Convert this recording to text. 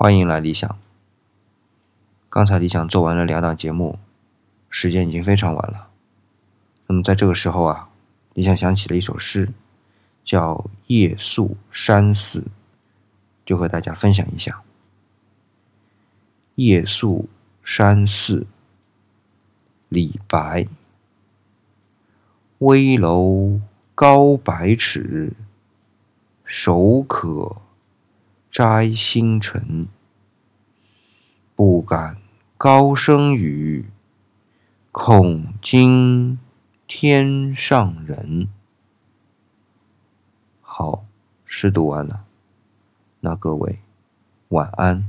欢迎来理想。刚才理想做完了两档节目，时间已经非常晚了。那么在这个时候啊，理想想起了一首诗，叫《夜宿山寺》，就和大家分享一下。夜宿山寺，李白。危楼高百尺，手可。摘星辰，不敢高声语，恐惊天上人。好，诗读完了，那各位晚安。